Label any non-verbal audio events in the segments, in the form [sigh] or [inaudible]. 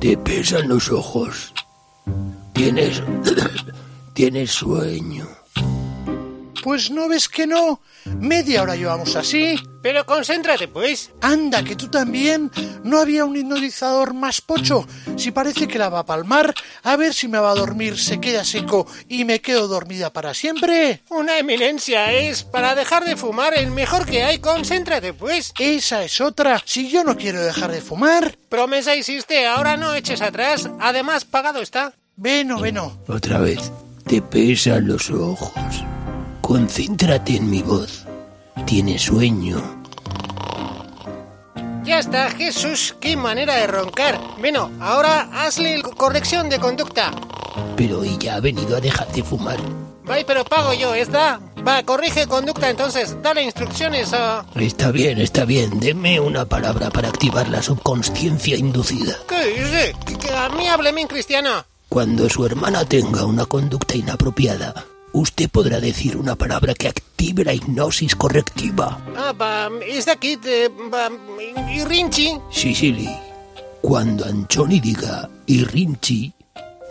Te pesan los ojos. Tienes. [coughs] Tienes sueño. Pues no ves que no. Media hora llevamos así. Pero concéntrate, pues. Anda, que tú también. No había un hipnotizador más pocho. Si parece que la va a palmar, a ver si me va a dormir, se queda seco y me quedo dormida para siempre. Una eminencia es para dejar de fumar el mejor que hay. Concéntrate, pues. Esa es otra. Si yo no quiero dejar de fumar. Promesa hiciste, ahora no eches atrás. Además, pagado está. Veno, veno. Otra vez. Te pesan los ojos. Concéntrate en mi voz. Tienes sueño. Ya está, Jesús, qué manera de roncar. Bueno, ahora hazle corrección de conducta. Pero ella ha venido a dejar de fumar. Vaya, pero pago yo, ¿está? Va, corrige conducta entonces, dale instrucciones a... Está bien, está bien. Deme una palabra para activar la subconsciencia inducida. ¿Qué dice? Que a mí hábleme en cristiano. Cuando su hermana tenga una conducta inapropiada, usted podrá decir una palabra que active la hipnosis correctiva. Ah, va, es de aquí, de, va, y Rinchi. Sicily, cuando Anchoni diga y Rinchi,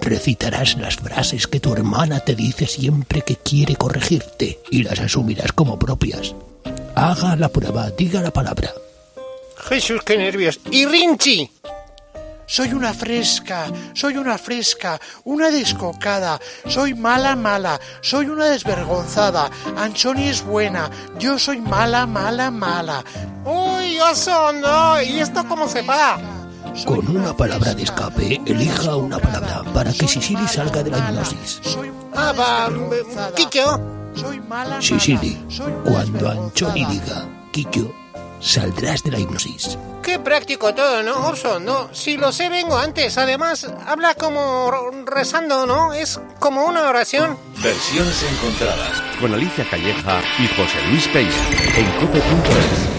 recitarás las frases que tu hermana te dice siempre que quiere corregirte y las asumirás como propias. Haga la prueba, diga la palabra. Jesús, qué nervios. Y Rinchi. Soy una fresca, soy una fresca, una descocada, soy mala, mala, soy una desvergonzada. Anchoni es buena, yo soy mala, mala, mala. Uy, oso, no. ¿Y esto cómo se va? Con una palabra de escape, elija una palabra para que Sicily salga de la hipnosis. Soy Ah, va. Kikyo. Soy mala, Sicily, mala, soy una cuando Anchoni diga Kikyo, saldrás de la hipnosis. Qué práctico todo, ¿no, Orson? No, si lo sé, vengo antes. Además, habla como rezando, ¿no? Es como una oración. Versiones encontradas. Con Alicia Calleja y José Luis Peña. En cope.es.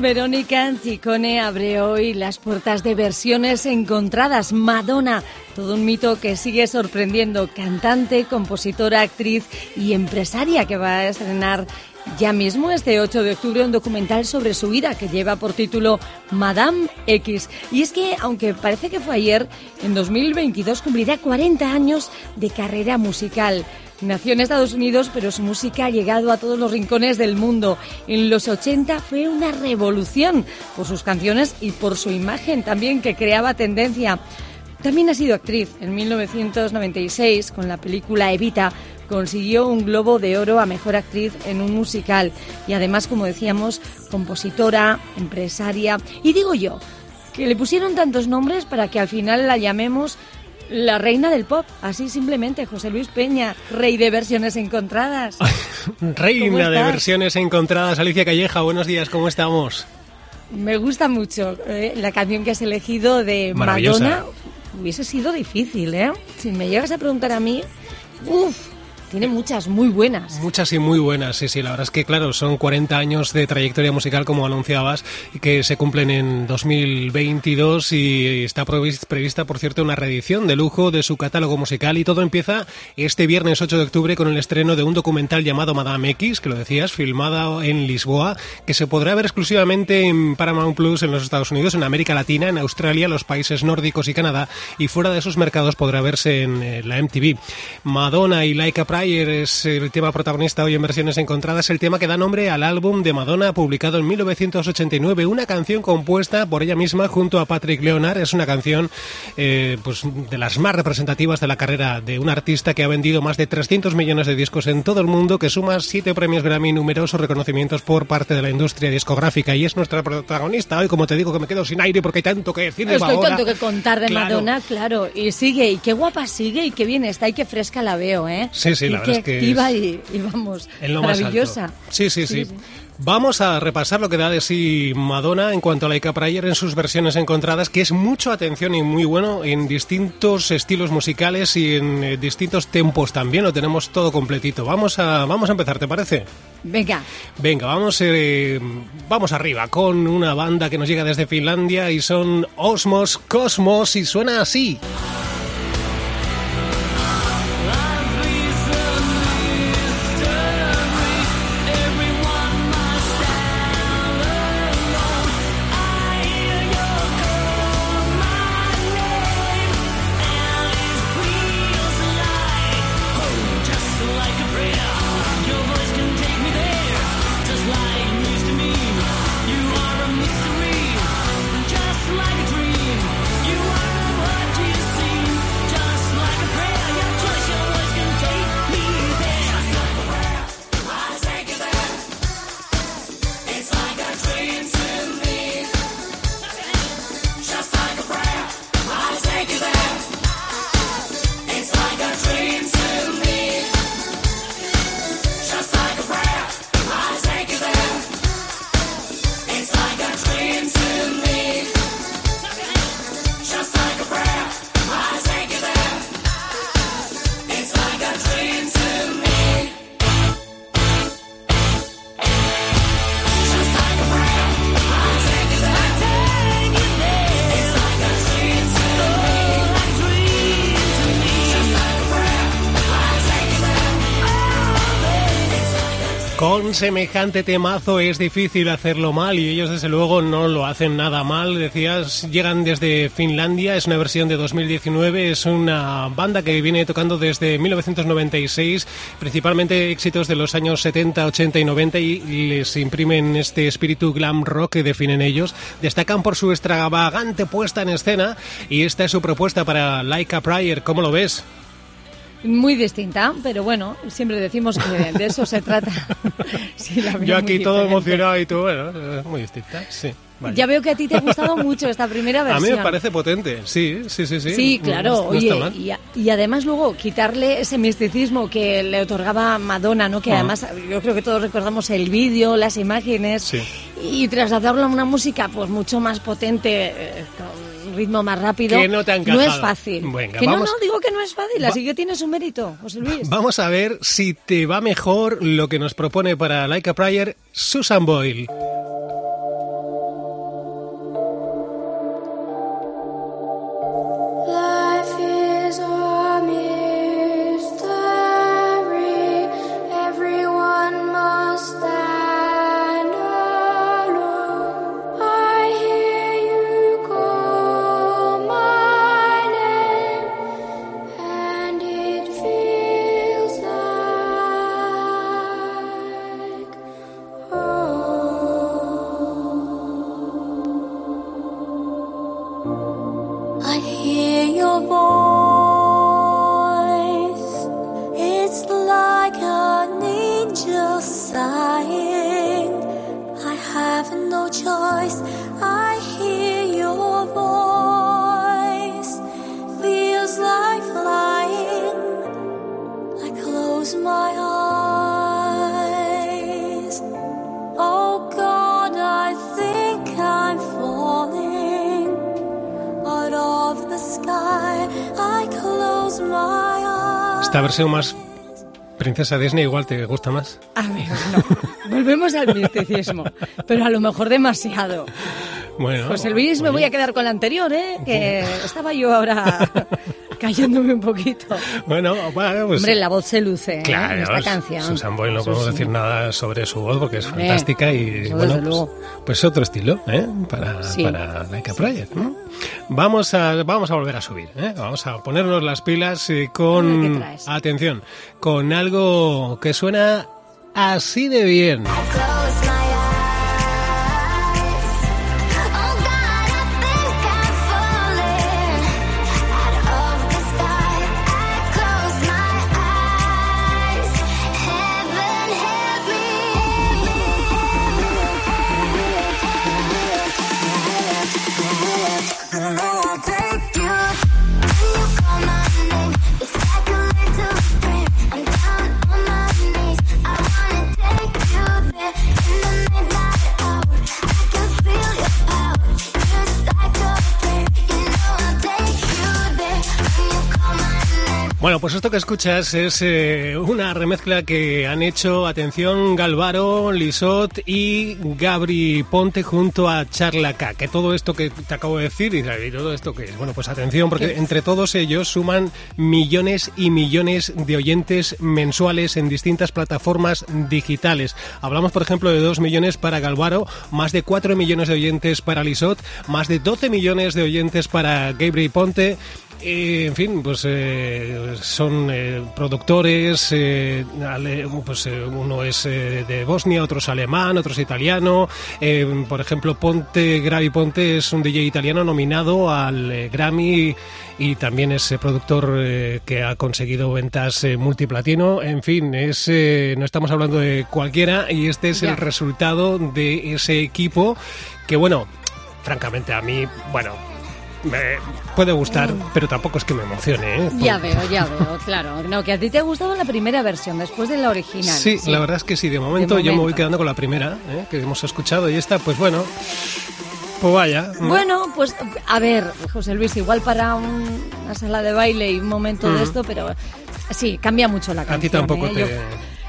Verónica, Chicone abre hoy las puertas de versiones encontradas. Madonna, todo un mito que sigue sorprendiendo. Cantante, compositora, actriz y empresaria que va a estrenar ya mismo, este 8 de octubre, un documental sobre su vida que lleva por título Madame X. Y es que, aunque parece que fue ayer, en 2022 cumplirá 40 años de carrera musical. Nació en Estados Unidos, pero su música ha llegado a todos los rincones del mundo. En los 80 fue una revolución por sus canciones y por su imagen también que creaba tendencia. También ha sido actriz. En 1996, con la película Evita, consiguió un Globo de Oro a Mejor Actriz en un musical. Y además, como decíamos, compositora, empresaria. Y digo yo, que le pusieron tantos nombres para que al final la llamemos la reina del pop. Así simplemente, José Luis Peña, rey de versiones encontradas. [laughs] ¿Cómo Reina de versiones encontradas, Alicia Calleja, buenos días, ¿cómo estamos? Me gusta mucho eh, la canción que has elegido de. Madonna. Hubiese sido difícil, ¿eh? Si me llegas a preguntar a mí, uff, tiene muchas muy buenas. Muchas y muy buenas, sí, sí, la verdad es que claro, son 40 años de trayectoria musical como anunciabas que se cumplen en 2022 y está previs- prevista, por cierto, una reedición de lujo de su catálogo musical y todo empieza este viernes 8 de octubre con el estreno de un documental llamado Madame X, que lo decías, filmada en Lisboa, que se podrá ver exclusivamente en Paramount Plus en los Estados Unidos, en América Latina, en Australia, los países nórdicos y Canadá y fuera de esos mercados podrá verse en eh, la MTV. Madonna y Laika Pryor es el tema protagonista hoy en versiones encontradas, el tema que da nombre al álbum de Madonna publicado en 1989, una canción compuesta por ella misma junto a Patrick Leonard. Es una canción eh, pues de las más representativas de la carrera de un artista que ha vendido más de 300 millones de discos en todo el mundo, que suma siete premios Grammy y numerosos reconocimientos por parte de la industria discográfica y es nuestra protagonista hoy, como te digo, que me quedo sin aire porque hay tanto que decir de Estoy tanto que contar de Claro. Madonna, claro. Y sigue, y qué guapa sigue, y qué bien está, y qué fresca la veo, ¿eh? Sí, sí, la qué verdad es que activa es y, y vamos, En lo más maravillosa. alto. Sí, sí, sí, Vamos a repasar lo que da de sí Madonna en cuanto a Laika Prayer en sus versiones encontradas, que es mucho atención y muy bueno en distintos estilos musicales y en eh, distintos tempos también. Lo tenemos todo completito. Vamos a, vamos a empezar, ¿te parece? Venga, Venga, vamos, eh, vamos arriba con una banda que nos llega desde Finlandia y son Osmos Cosmos y suena así. Con semejante temazo es difícil hacerlo mal y ellos desde luego no lo hacen nada mal. Decías, llegan desde Finlandia, es una versión de 2019, es una banda que viene tocando desde 1996, principalmente éxitos de los años 70, 80 y 90 y les imprimen este espíritu glam rock que definen ellos. Destacan por su extravagante puesta en escena y esta es su propuesta para Laika Pryor. ¿Cómo lo ves? Muy distinta, pero bueno, siempre decimos que de eso se trata. [laughs] Sí, la Yo aquí todo emocionado y tú, bueno, muy distinta, sí. vale. Ya veo que a ti te ha gustado mucho esta primera A versión. mí me parece potente, sí, sí, sí, sí. Sí, No- claro. no Oye, está mal. y, a- y además luego quitarle ese misticismo que le otorgaba Madonna, ¿no? Que Ah. además yo creo que todos recordamos el vídeo, las imágenes Sí. y trasladarlo a una música pues mucho más potente, eh, con ritmo más rápido. Que no te ha No es fácil. Venga, que no, vamos- no, digo que no es fácil, Va- así que tiene su mérito, José Luis. [laughs] Vamos a ver si te va mejor lo que nos propone para Laika Pryor Susan Boyle. Esta versión más princesa Disney igual te gusta más. A ver, no. Volvemos al misticismo, pero a lo mejor demasiado. Bueno, José Luis, me oye, voy a quedar con la anterior, ¿eh? Que estaba yo ahora cayéndome un poquito. Bueno, bueno, pues Hombre, la voz se luce ¿eh? Claro, en esta canción. Susan Boyle no podemos decir nada sobre su voz porque es Hombre, fantástica y bueno, pues, pues otro estilo ¿eh? para, Sí. para Laika. ¿no? Vamos, a, vamos a volver a subir, ¿eh? vamos a ponernos las pilas eh, A ver, ¿qué con, traes? atención, con algo que suena así de bien. Bueno, pues esto que escuchas es eh, una remezcla que han hecho, atención, Galvaro, Lisot y Gabri Ponte junto a Charla K. Que todo esto que te acabo de decir y todo esto que es, bueno, pues atención, porque entre todos ellos suman millones y millones de oyentes mensuales en distintas plataformas digitales. Hablamos, por ejemplo, de 2 millones para Galvaro, más de 4 millones de oyentes para Lisot, más de 12 millones de oyentes para Gabri Ponte. Eh, en fin, pues eh, son eh, productores, eh, ale- pues eh, uno es eh, de Bosnia, otro es alemán, otro es italiano. Por ejemplo, Ponte, Gravi Ponte es un DJ italiano nominado al Grammy y también es productor que ha conseguido ventas multiplatino. En fin, es eh, no estamos hablando de cualquiera y este es el resultado de ese equipo que, bueno, francamente a mí, bueno, me puede gustar, pero tampoco es que me emocione. ¿eh? Ya veo, ya veo, claro. No, que a ti te ha gustado la primera versión después de la original. Sí, la verdad es que sí, de momento, De yo me voy quedando con la primera ¿eh? que hemos escuchado y esta, pues bueno, pues vaya. ¿no? Bueno, pues a ver, José Luis, igual para un- una sala de baile y un momento de esto, pero sí, cambia mucho la Mm. A canción. ti tampoco ¿eh? te... Yo-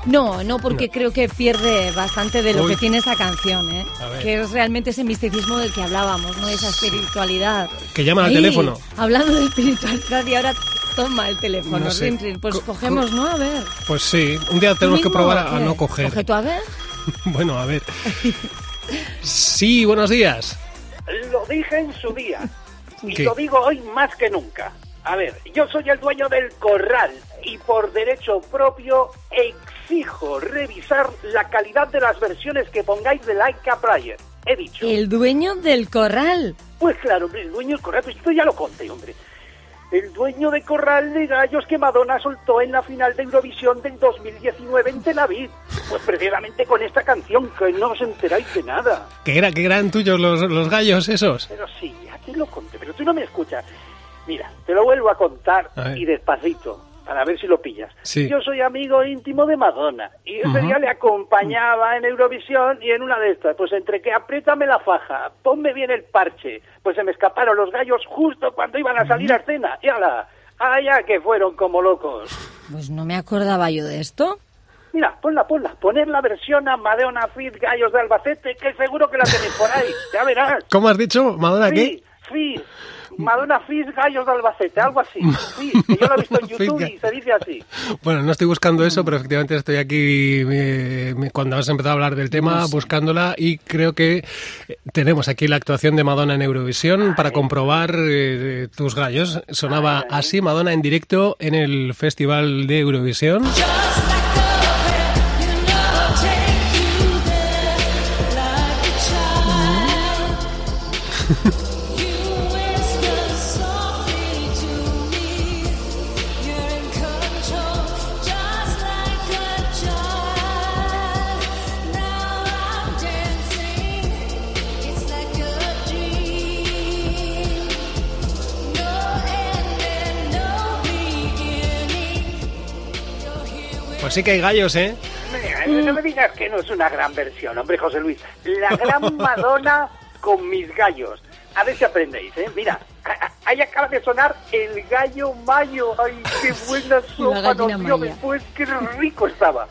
No, no, porque No. creo que pierde bastante de lo Uy. que tiene esa canción, ¿eh? Que es realmente ese misticismo del que hablábamos, ¿no? Esa espiritualidad. Que llaman al Ahí, teléfono. Hablando de espiritualidad y ahora toma el teléfono, No sé. rin, rin. Pues Co- cogemos, ¿no? A ver. Pues sí, un día tenemos ¿Tú que probar a, no coger. Coge tú a ver. [laughs] Bueno, a ver. Sí, buenos días. Lo dije en su día y ¿Qué? lo digo hoy más que nunca. A ver, yo soy el dueño del corral y por derecho propio exijo revisar la calidad de las versiones que pongáis de Laika Prayer. He dicho. El dueño del corral. Pues claro, hombre, el dueño del corral, pues esto ya lo conté, hombre. El dueño de corral de gallos que Madonna soltó en la final de Eurovisión del 2019 en Tel Aviv. Pues precisamente con esta canción, que no os enteráis de nada. Que era que eran tuyos los, los gallos esos. Pero sí, ya te lo conté, pero tú no me escuchas. Mira, te lo vuelvo a contar A y despacito, para ver si lo pillas. Sí. Yo soy amigo íntimo de Madonna y ese Ujú. día le acompañaba en Eurovisión y en una de estas, pues entre que apriétame la faja, ponme bien el parche, pues se me escaparon los gallos justo cuando iban a salir a escena. Y ala, allá que fueron como locos. Pues no me acordaba yo de esto. Mira, ponla, ponla, poner la versión a Madonna Fit Gallos de Albacete, que seguro que la tenéis por ahí, ya verás. ¿Cómo has dicho, Madonna? ¿Qué? Fizz. Madonna Fish Gallos de Albacete, algo así. Sí, yo lo he visto en [laughs] YouTube y se dice así. Bueno, no estoy buscando eso, pero efectivamente estoy aquí eh, cuando has empezado a hablar del tema, buscándola y creo que eh, tenemos aquí la actuación de Madonna en Eurovisión para comprobar eh, tus gallos. Sonaba así Madonna en directo en el Festival de Eurovisión. [laughs] sí que hay gallos, ¿eh? No me digas que no es una gran versión, hombre, José Luis. La gran [laughs] Madonna con mis gallos. A ver si aprendéis, ¿eh? Mira, ahí acaba de sonar el gallo mayo. ¡Ay, qué [laughs] buena sopa nos dio después! ¡Qué rico estaba!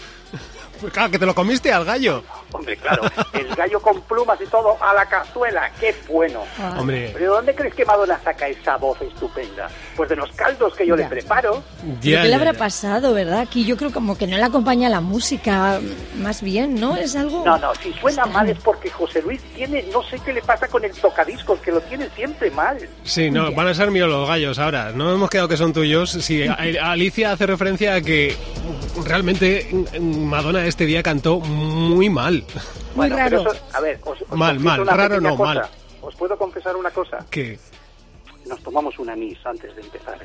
Pues claro, que te lo comiste al gallo. Hombre, claro, el gallo con plumas y todo a la cazuela. ¡Qué bueno! Ah, Hombre, ¿Pero de dónde crees que Madonna saca esa voz estupenda? Pues de los caldos que yo le preparo. ¿Pero ya, ¿Qué le habrá ya. pasado, verdad? Aquí yo creo como que no le acompaña la música, más bien, ¿no? Es algo... No, no, si suena mal es porque José Luis tiene, no sé qué le pasa con el tocadiscos, que lo tiene siempre mal. Sí, no, van a ser míos los gallos ahora. No hemos quedado que son tuyos. Sí, [laughs] Alicia hace referencia a que realmente Madonna este día cantó muy mal. Muy Bueno, raro. pero eso, a ver, os, os Mal, mal, una raro no, cosa. mal. Os puedo confesar una cosa. ¿Qué? Nos tomamos un anís antes de empezar.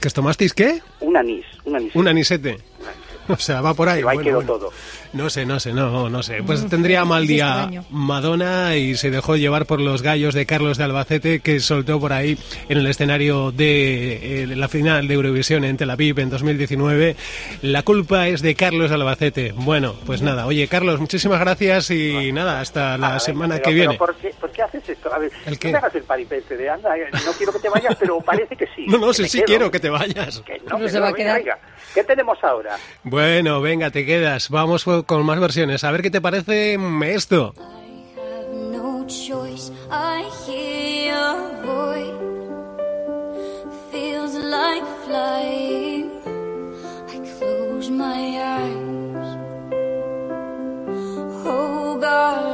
¿Que os tomasteis qué? Un anís, un anís. Un anisete. Un anís. [laughs] O sea, va por ahí. Pero ahí Bueno, quedó bueno. todo. No sé, no sé, no, no sé. Pues tendría mal día. Madonna y se dejó llevar por los gallos de Carlos de Albacete que soltó por ahí en el escenario de eh, la final de Eurovisión en Tel Aviv en 2019. La culpa es de Carlos de Albacete. Bueno, pues nada. Oye, Carlos, muchísimas gracias y nada, hasta la semana pero- que pero viene. ¿Por, qué, por qué haces esto? A ver, ¿El no qué? me hagas el paripete de anda, eh, no quiero que te vayas, pero parece que sí. [laughs] No, no, sí, sí quedo. quiero que te vayas. Que no, No que se no, va a quedar. venga. ¿Qué tenemos ahora? Bueno, venga, te quedas. Vamos con más versiones. A ver qué te parece esto. have no choice. I hear your voice. Feels like flying. I close my eyes. Oh God,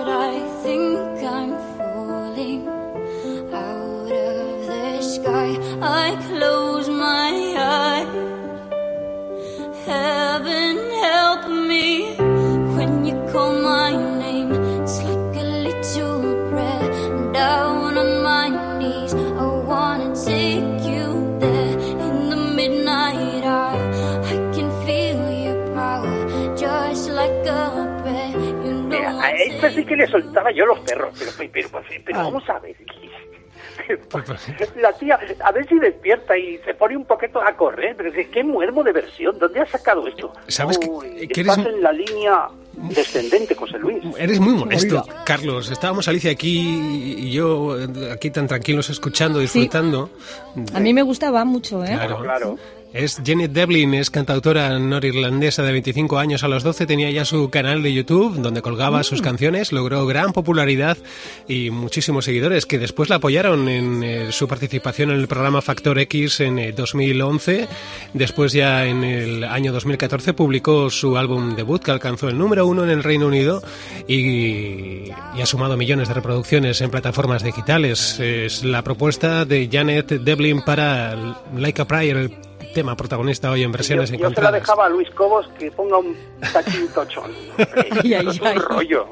sky. I close my eyes. Heaven help me when you call my name. It's like a little prayer down on my knees. I wanna take you there in the midnight hour. I can feel your power just like a prayer. You know Mira, a esta sí que le soltaba yo los perros, pero, pero, pero, pero vamos a ver. [laughs] La tía, a ver si despierta y se pone un poquito a correr, pero que qué muermo de versión, ¿dónde has sacado esto? ¿Sabes que- Uy, que estás eres- en la línea descendente, José Luis. Eres muy molesto, Carlos. Estábamos Alicia aquí y yo aquí tan tranquilos escuchando, disfrutando. A mí me gustaba mucho, ¿eh? Claro. Claro. Es Janet Devlin, es cantautora norirlandesa de 25 años. A los 12 tenía ya su canal de YouTube donde colgaba sus canciones. Logró gran popularidad y muchísimos seguidores que después la apoyaron en eh, su participación en el programa Factor X en eh, 2011. Después ya en el año 2014 publicó su álbum debut que alcanzó el número uno en el Reino Unido y, y ha sumado millones de reproducciones en plataformas digitales. Es la propuesta de Janet Devlin para Like a Prayer, tema protagonista hoy en Yo, versiones yo se la dejaba a Luis Cobos que ponga un tachín tochón. [laughs] Ay, ay, es ay. un rollo.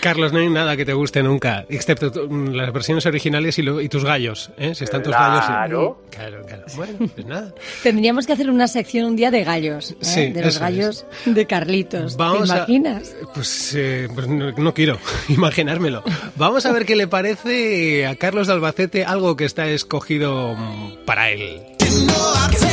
Carlos, no hay nada que te guste nunca, excepto mm, las versiones originales y, lo- y tus gallos. ¿eh? Si están tus gallos. Claro. Claro, claro. Bueno, pues nada. [laughs] Tendríamos que hacer una sección un día de gallos, ¿eh? Sí, de los gallos de Carlitos. Vamos ¿Te a- imaginas? Pues, eh, pues no, no quiero [laughs] imaginármelo. Vamos a ver qué le parece a Carlos de Albacete algo que está escogido mm, para él. know I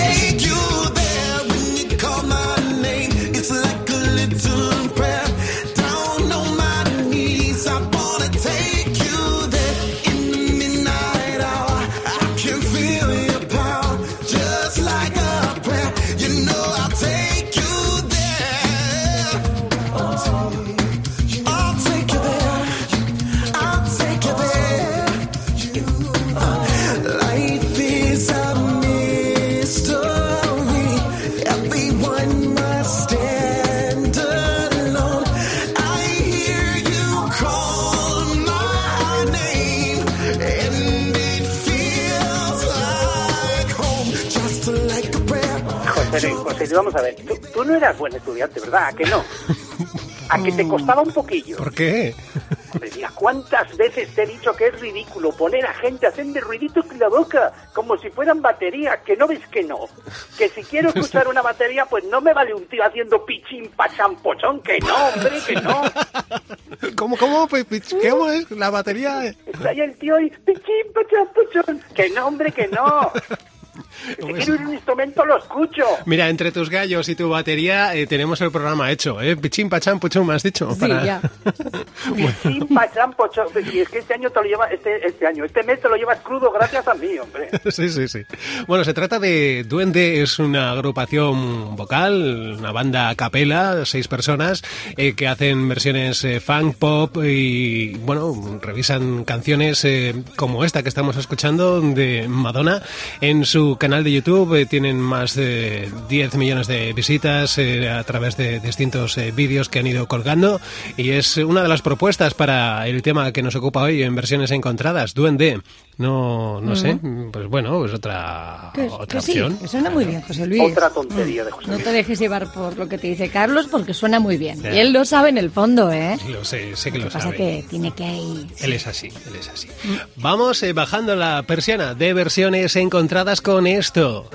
vamos a ver. Tú, tú no eras buen estudiante, ¿verdad? ¿A que no? ¿A que te costaba un poquillo? ¿Por qué? Hombre, mira, ¿cuántas veces te he dicho que es ridículo poner a gente de ruiditos con la boca? Como si fueran baterías, que no ves que no. Que si quiero escuchar una batería, pues no me vale un tío haciendo pichín pachán pochón, que no, hombre, que no. ¿Cómo, cómo, Pe- Pe- cómo es la batería? Está ahí el tío y pichín pachán pochón. Que no, hombre, que no. [laughs] Si quiero un instrumento, lo escucho. Mira, entre tus gallos y tu batería eh, tenemos el programa hecho, ¿eh? Pichín, pachán, puchum, has dicho. Sí, ya. [laughs] Sin pachán, pocho. Si es que este año te lo lleva, este, este año, este mes te lo llevas crudo gracias a mí, hombre. [laughs] Sí, sí, sí. Bueno, se trata de Duende, es una agrupación vocal, una banda a capela, seis personas, eh, que hacen versiones eh, funk, pop y, bueno, revisan canciones eh, como esta que estamos escuchando de Madonna. En su canal de YouTube eh, tienen más de 10 millones de visitas eh, a través de distintos eh, vídeos que han ido colgando y es una de las propuestas para el tema que nos ocupa hoy en versiones encontradas, Duende. No, no sé, pues bueno, pues otra, Que, otra que sí, opción. que suena muy bien, José Luis. Otra tontería de José No Luis. te dejes llevar por lo que te dice Carlos porque suena muy bien. Y él lo sabe en el fondo, ¿eh? Lo sé, sé que Lo lo que pasa sabe. que tiene que ir. Él es así, él es así. Vamos eh, bajando la persiana de versiones encontradas con esto.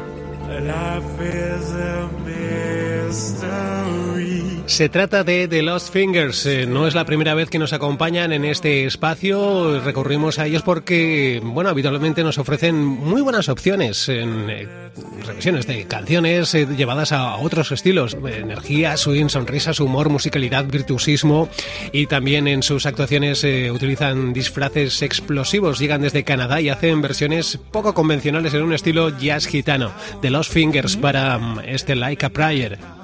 Se trata de The Lost Fingers. Eh, no es la primera vez que nos acompañan en este espacio. Recurrimos a ellos porque, bueno, habitualmente nos ofrecen muy buenas opciones en eh, revisiones de canciones eh, llevadas a otros estilos. Energía, swing, sonrisas, humor, musicalidad, virtuosismo. Y también en sus actuaciones eh, utilizan disfraces explosivos. Llegan desde Canadá y hacen versiones poco convencionales en un estilo jazz gitano. The Lost Fingers para mm, este Like a Prayer.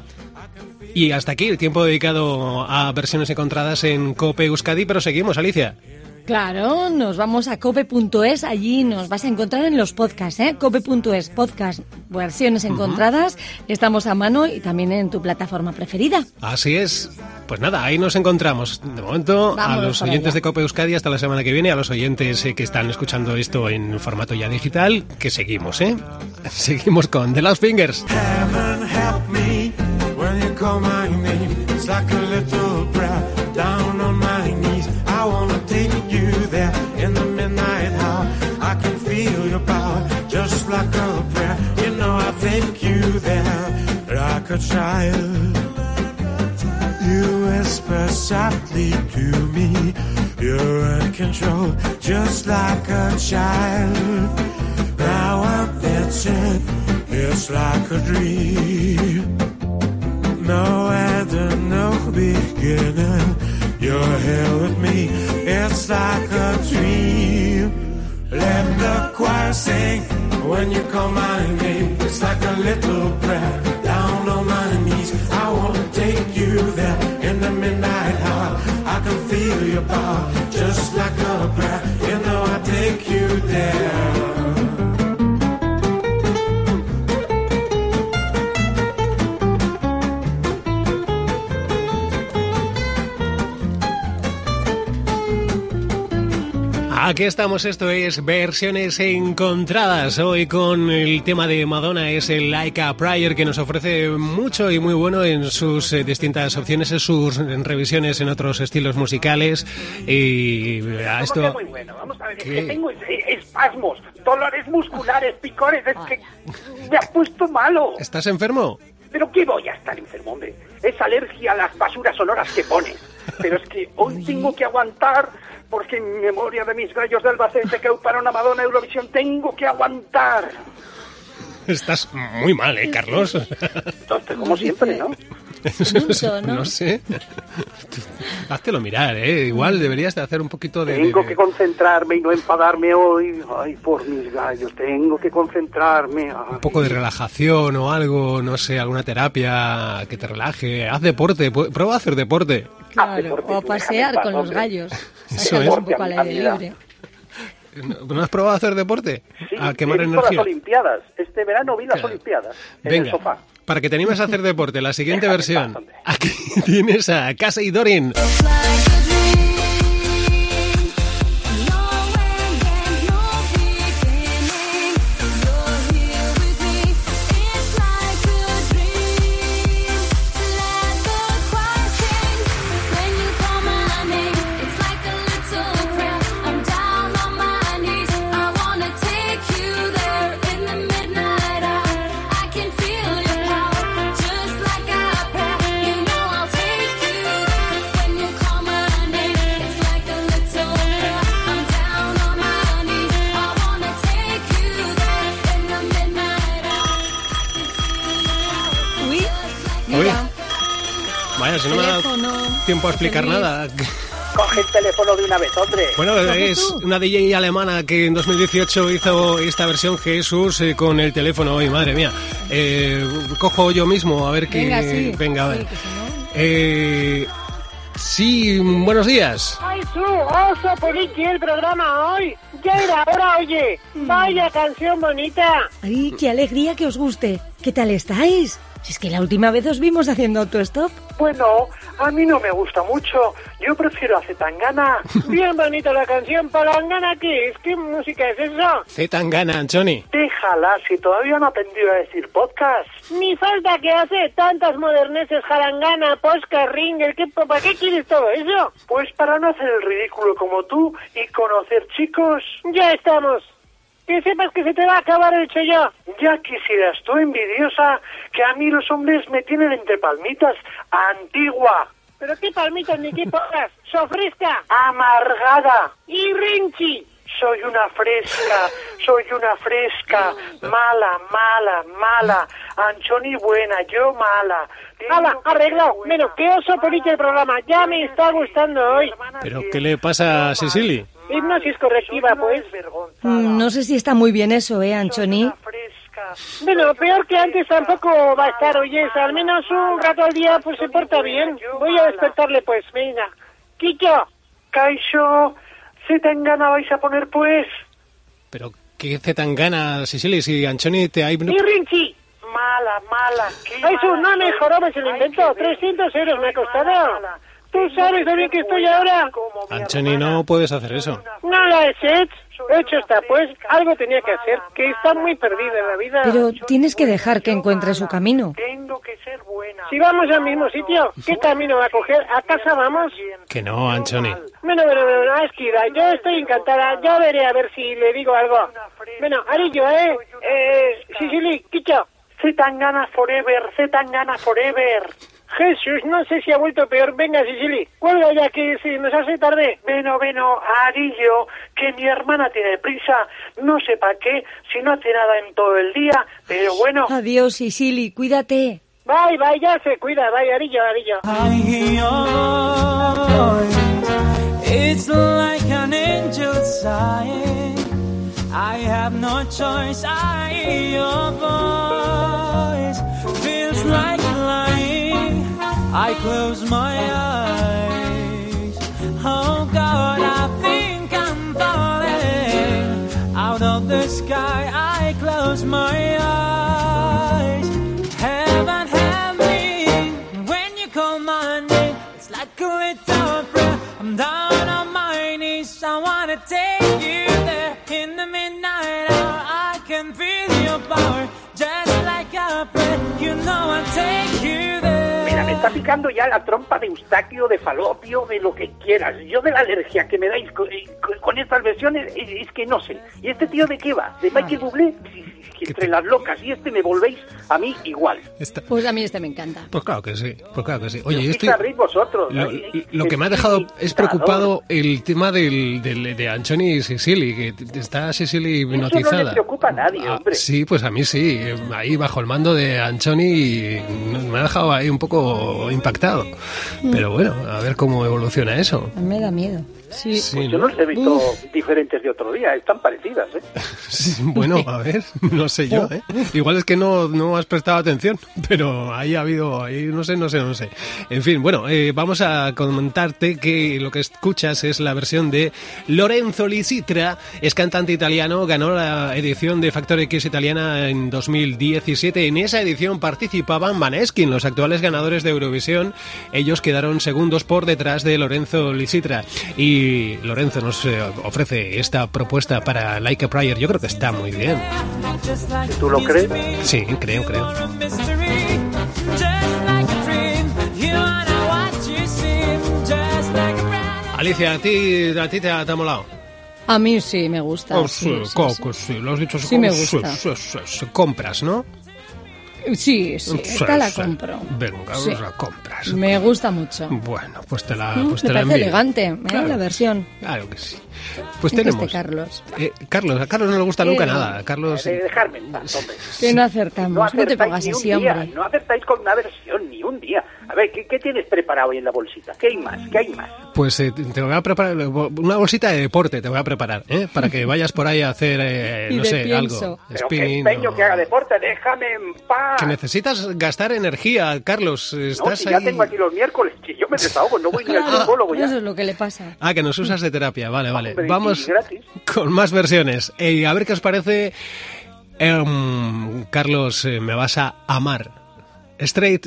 Y hasta aquí el tiempo dedicado a versiones encontradas en Cope Euskadi, pero seguimos, Alicia. Claro, nos vamos a cope.es, allí nos vas a encontrar en los podcasts, ¿eh? Cope.es, podcast, versiones encontradas, estamos a mano y también en tu plataforma preferida. Así es. Pues nada, ahí nos encontramos. De momento, a los oyentes allá. de Cope Euskadi hasta la semana que viene, a los oyentes eh, que están escuchando esto en formato ya digital, que seguimos, ¿eh? [laughs] Seguimos con The Lost Fingers. Heaven help me when you call my name. It's like a little prayer down on my knees. I wanna take you there in the midnight hour. I can feel your power just like a prayer. You know I take you there like a child. You whisper softly to me. You're in control, just like a child. Now I'm dancing, it's like a dream. No end and no beginning. You're here with me, it's like a dream. Let the choir sing when you call my name. It's like a little prayer down on my knees. I wanna take you there in the midnight hour. I can feel your power just like a prayer. You know I take you there. Aquí estamos, esto es versiones encontradas. Hoy con el tema de Madonna es el Like a Prayer que nos ofrece mucho y muy bueno en sus eh, distintas opciones, en sus revisiones en otros estilos musicales. Y a ¿Cómo que esto... muy bueno? Vamos a ver, es que tengo es- espasmos, dolores musculares, picores, es que me ha puesto malo. ¿Estás enfermo? Pero ¿qué voy a estar enfermo, hombre? Es alergia a las basuras sonoras que pones. Pero es que hoy tengo que aguantar, porque en memoria de mis gallos de Albacete que para una Madonna Eurovisión tengo que aguantar. Estás muy mal, ¿eh, Carlos? Entonces, como siempre, ¿no? [laughs] Mucho, ¿no? No sé. [laughs] Háztelo mirar, ¿eh? Igual deberías de hacer un poquito de... Tengo que concentrarme y no enfadarme hoy. Ay, por mis gallos, tengo que concentrarme. Ay. un poco de relajación o algo, no sé, alguna terapia que te relaje. Haz deporte, prueba a hacer deporte. Claro, deporte, o a pasear con los gallos. Eso es. un poco al aire libre. ¿No no has probado a hacer deporte? Sí, a quemar he visto energía. las Olimpiadas. Este verano vi las Claro. Olimpiadas en Venga, el sofá. Para que te animes a hacer deporte, la siguiente versión. Aquí [laughs] tienes a Casey Dorin. Tiempo a explicar nada. Coge el teléfono de una vez, hombre. Bueno, es una DJ alemana que en 2018 hizo esta versión Jesús eh, con el teléfono hoy, madre mía. Eh, cojo yo mismo a ver qué... Venga, sí. Venga, a ver. Eh, sí, buenos días. ¡Ay, su! ¡Oso, Poliqui, el programa hoy! ¡Ya era hora, oye! ¡Vaya canción bonita! Ay, qué alegría que os guste. ¿Qué tal estáis? Si es que la última vez os vimos haciendo autostop. Bueno, a mí no me gusta mucho. Yo prefiero a Zetangana. [laughs] Bien bonita la canción, Palangana, ¿qué es? ¿Qué música es eso? Z Tangana, Anchoni. Déjala, si todavía no ha aprendido a decir podcast. Ni falta que hace tantas moderneces, Jarangana, Posca, Ringer, ¿qué, ¿para qué quieres todo eso? Pues para no hacer el ridículo como tú y conocer chicos. Ya estamos. Que sepas que se te va a acabar el chollo. Ya quisieras tú, envidiosa, que a mí los hombres me tienen entre palmitas. Antigua, Pero qué palmitas ni qué porras. [laughs] Sofresca amargada. y Rinchi. Soy una fresca, soy una fresca, mala, mala, mala, Anchoni buena, yo mala. ¡Hala, arreglado! Bueno, qué oso Poliqui el programa. Ya me está gustando hoy. ¿Pero qué le pasa a Sicily? Hipnosis correctiva, pues. Mm, No sé si está muy bien eso, ¿eh, Anchoni? Bueno, peor que antes tampoco va a estar, oyes. Al menos un rato al día, pues se porta bien. Voy a despertarle, pues. Venga. Kiko. Caixo, ¿se te engana vais a poner pues? ¿Pero qué Z Tangana, Sicily? Si Anchoni te ha hipno- Y Rinchi. Mala, mala, Eso no mejoró, me se lo invento. 300 euros me ha costado. ¿Tú sabes lo bien que estoy ahora? Anchoni, no puedes hacer eso. No la he hecho. Hecho está, pues. Algo tenía que hacer, que está muy perdida en la vida. Pero tienes que dejar que encuentre su camino. Tengo que ser buena. Si vamos al mismo sitio, ¿qué camino va a coger? ¿A casa vamos? Que no, Anchoni. Bueno, bueno, bueno, no, Esquida, yo estoy encantada. Ya veré a ver si le digo algo. Bueno, Arillo, ¿eh? Eh, Sicily, Kicho. Se tan gana forever, se tan gana forever. Jesús, no sé si ha vuelto peor. Venga, Sicily, cuelga ya que si nos hace tarde. Veno, veno, Arillo, que mi hermana tiene prisa, no sé para qué, si no hace nada en todo el día, pero bueno. Adiós, Sicily, cuídate. Bye, bye, ya se cuida. Bye, Arillo, Arillo. I hear your voice. It's like an angel sighing. I have no choice. I hear your voice. Feels like. I close my eyes. Está picando ya la trompa de Eustaquio, de Falopio, de lo que quieras. Yo de la alergia que me dais con, con- con estas versiones es, es que no sé. ¿Y este tío de qué va? ¿De Michael Bublé? Entre las locas y este me volvéis a mí igual. Esta- Pues a mí este me encanta. Pues claro que sí, pues claro que sí. Oye, ¿Qué yo estoy... sabréis vosotros? Lo, Ay, ay, lo que me ha dejado es preocupado el tema del, del- de Anchoni y Sicily, que está Sicily Eso no hipnotizada. le preocupa a nadie, Ah, hombre. sí, pues a mí sí, eh, ahí bajo el mando de Anchoni y me ha dejado ahí un poco impactado. Mm. Pero bueno, a ver cómo evoluciona eso. Me da miedo. Sí. Sí, Pues yo ¿no? los he visto diferentes de otro día, están parecidas, ¿eh? [laughs] Sí, bueno, a ver, [laughs] no sé yo, ¿eh? Igual es que no, no has prestado atención, [laughs] pero ahí ha habido, ahí no sé, no sé, no sé. En fin, bueno, eh, vamos a comentarte que lo que escuchas es la versión de Lorenzo Lisitra, es cantante italiano, ganó la edición de Factor X italiana en 2017. En esa edición participaban Maneskin, los actuales ganadores de Eurovisión. Ellos quedaron segundos por detrás de Lorenzo Lisitra. Y Lorenzo nos eh, ofrece esta propuesta para Like a Prayer. Yo creo que está muy bien. ¿Tú lo crees? Sí, creo, creo. Alicia, ¿a ti, a ti te, ha, te ha molado? A mí sí me gusta. Oh, sí, sí, sí, sí. lo has dicho. Sí me gusta. sí, sí, sí, Compras, ¿no? Sí, sí, Sí, esta la sí. compro. Venga, Sí. la compras. Me gusta mucho. Bueno, pues te la, Mm, pues te me la parece envío. elegante, ¿eh? Claro. la versión. Claro que sí. Pues Es que tenemos. este Carlos. Eh, Carlos, a Carlos no le gusta nunca Eh, nada. Carlos. De dejarme en paz, hombre. Que no acertamos. No, te acertáis pongas así, día, hombre. No acertáis con una versión ni un día. Ver ¿qué, qué tienes preparado ahí en la bolsita? ¿Qué hay más? ¿Qué hay más? Pues eh, te voy a preparar una bolsita de deporte, te voy a preparar, ¿eh? Para que vayas por ahí a hacer, eh, [laughs] no sé, pienso. algo. Pero qué spinning empeño o- que haga deporte, déjame en paz. Que necesitas gastar energía, Carlos. No, si ya tengo aquí los miércoles, que yo me desahogo, no voy ni al psicólogo ya. eso es lo que le pasa. Ah, que nos usas de terapia, vale, vale. Hombre, Vamos con más versiones. Y a ver qué os parece. Em, Carlos, eh, me vas a amar. Straight,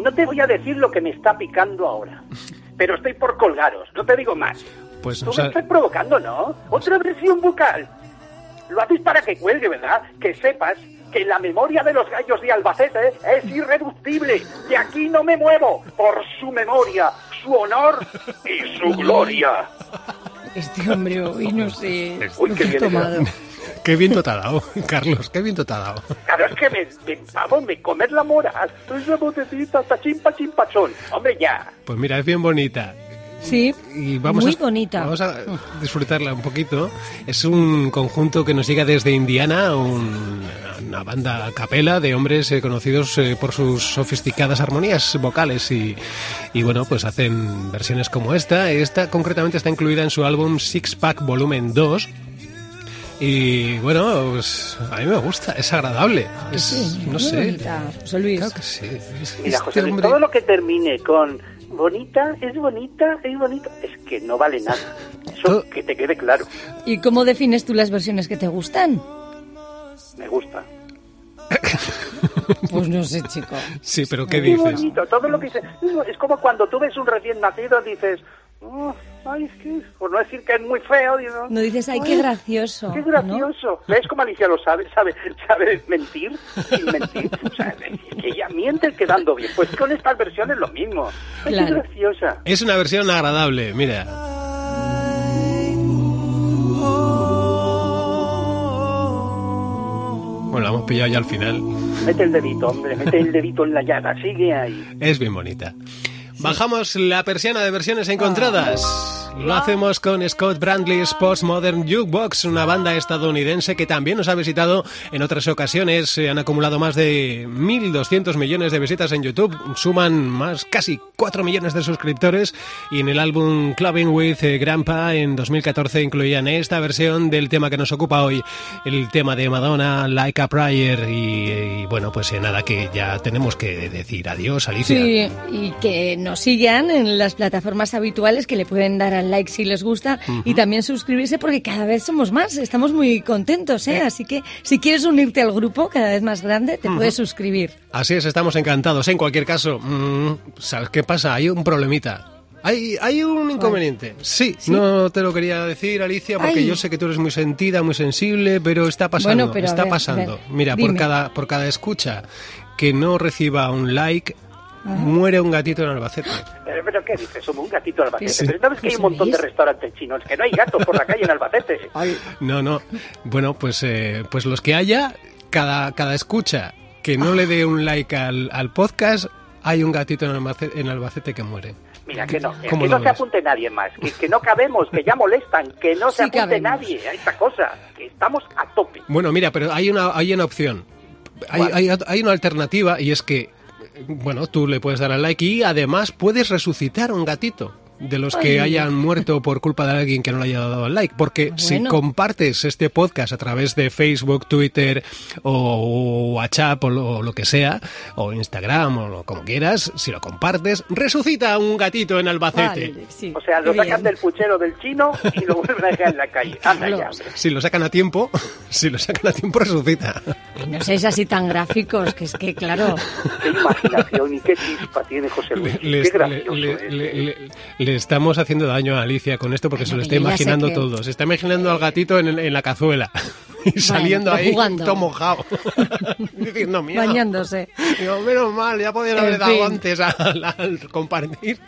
no te voy a decir lo que me está picando ahora, [laughs] pero estoy por colgaros, no te digo más. Pues, Tú o sea, me estás provocando, ¿no? Otra versión bucal. Lo haces para que cuelgue, ¿verdad? Que sepas que la memoria de los gallos de Albacete es irreductible. De aquí no me muevo por su memoria, su honor y su [laughs] gloria. Este hombre hoy no sé Uy, qué bien, tomado. Qué viento te ha dado, [laughs] Carlos, qué viento te ha dado. Claro, es que me, me, vamos, me comer la moral. Esa botecita, tachimpa, chimpachón. Hombre, ya. Pues mira, es bien bonita. Sí, Y vamos muy a, bonita. Vamos a disfrutarla un poquito. Es un conjunto que nos llega desde Indiana, un- una banda a capela de hombres eh, conocidos eh, por sus sofisticadas armonías vocales y, y bueno, pues hacen versiones como esta. Esta concretamente está incluida en su álbum Six Pack Volumen 2. Y bueno, pues a mí me gusta, es agradable. Es, Sí, no sé. bonita, José Luis. Claro que sí. Es- Mira, este José Luis, hombre- todo lo que termine con bonita, es bonita, es bonita, es que no vale nada. Eso Todo- que te quede claro. ¿Y cómo defines tú las versiones que te gustan? Me gusta. [laughs] Pues no sé, chico. Sí, pero ¿qué Es dices? bonito, todo lo que dices. Es como cuando tú ves un recién nacido dices, "Oh, ay, es que, por no decir que es muy feo, digo, No dices, ay, qué gracioso. Qué ¿no? gracioso. ¿Ves cómo Alicia lo sabe? ¿Sabe, sabe mentir sin mentir? O sea, que ella miente quedando bien. Pues con estas versiones lo mismo. Ay, Claro. Qué graciosa. Es una versión agradable, mira. Bueno, la hemos pillado ya al final. Mete el dedito, hombre, mete el dedito en la llaga. Sigue ahí. Es bien bonita. Bajamos la persiana de versiones encontradas. Lo hacemos con Scott Brandley's Postmodern Jukebox, una banda estadounidense que también nos ha visitado en otras ocasiones. Han acumulado más de 1.200 millones de visitas en YouTube, suman más casi 4 millones de suscriptores y en el álbum Clubbing with eh, Grandpa en 2014 incluían esta versión del tema que nos ocupa hoy, el tema de Madonna, Like a Prayer y, y bueno, pues eh, nada, que ya tenemos que decir adiós, Alicia. Sí, y que nos sigan en las plataformas habituales, que le pueden dar al like si les gusta y también suscribirse porque cada vez somos más, estamos muy contentos, ¿eh? Así que si quieres unirte al grupo cada vez más grande, te puedes suscribir. Así es, estamos encantados. En cualquier caso, mm, ¿sabes qué pasa? Hay un problemita. Hay, hay un inconveniente. Sí, no te lo quería decir, Alicia, porque Ay. yo sé que tú eres muy sentida, muy sensible, pero está pasando. Bueno, pero a está ver, pasando. ver, Mira, por cada, por cada escucha que no reciba un like, muere un gatito en Albacete. Pero, pero ¿qué dices? Somos un gatito Albacete. Sí. Pero ¿sabes que hay un montón de restaurantes chinos? Que no hay gatos por la calle en Albacete. [laughs] No, no. Bueno, pues, eh, pues los que haya, cada, cada escucha que no le dé un like al, al podcast, hay un gatito en Albacete, en Albacete que muere. Mira, que no, que, ¿Cómo que lo no se apunte nadie más, que, que no cabemos, que ya molestan, que no se apunte cabemos. nadie a esta cosa, que estamos a tope. Bueno, mira, pero hay una, hay una opción. Hay, hay, hay una alternativa y es que, bueno, tú le puedes dar al like y además puedes resucitar un gatito de los que Ay. hayan muerto por culpa de alguien que no le haya dado al like. Porque si Bueno. compartes este podcast a través de Facebook, Twitter o WhatsApp o lo, o lo que sea, o Instagram o lo, como quieras, si lo compartes, resucita un gatito en Albacete. Vale, sí, O sea, lo qué sacan bien. del puchero del chino y lo vuelven a dejar en la calle. [laughs] Anda ya. Si lo sacan a tiempo, [laughs] si lo sacan a tiempo, resucita. Y no seáis así tan gráficos, que es que, claro, Qué imaginación y qué chispa tiene José Luis. Le, qué le- gracioso le- le- le- estamos haciendo daño a Alicia con esto porque se lo está imaginando que- todo. Se está imaginando al gatito en, el- en la cazuela. [laughs] y saliendo ahí jugando. todo mojado. [laughs] Diciendo, mira. Bañándose. Digo, menos mal, ya podían haber dado fin. antes al, al compartir.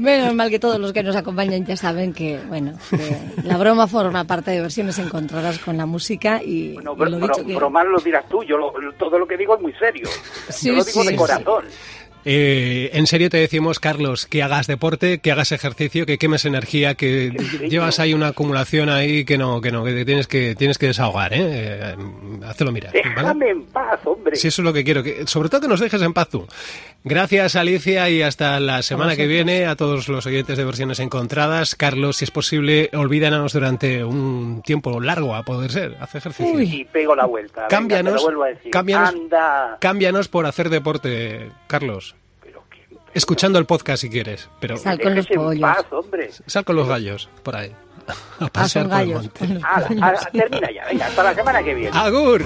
Menos mal que todos los que nos acompañan ya saben que, bueno, que la broma forma parte de versiones encontradas con la música y, Bueno, y lo bro- dicho que... bromas lo dirás tú, yo lo- todo lo que digo es muy serio. Sí, yo lo digo sí, de sí. Eh, en serio te decimos, Carlos, que hagas deporte, que hagas ejercicio, que quemes energía, que [laughs] llevas ahí una acumulación ahí que no, que no, que tienes que tienes que desahogar, ¿eh? Eh, hazlo mirar. ¿vale? Déjame en paz, hombre. Si eso es lo que quiero, que, sobre todo que nos dejes en paz tú. Gracias, Alicia, y hasta la semana que viene a todos los oyentes de versiones encontradas. Carlos, si es posible, olvídanos durante un tiempo largo, a poder ser, haz ejercicio. Y pego la vuelta. Venga, Cámbianos, te lo vuelvo a decir. cámbianos, Anda. cámbiaas por hacer deporte, Carlos. Escuchando el podcast si quieres, pero Sal con los pollos. paz, hombre. sal con los gallos por ahí. A Ah, pasear por el gallos. monte. con los [laughs] Ala, pollos. ala, termina ya, venga, hasta la semana que viene. Agur.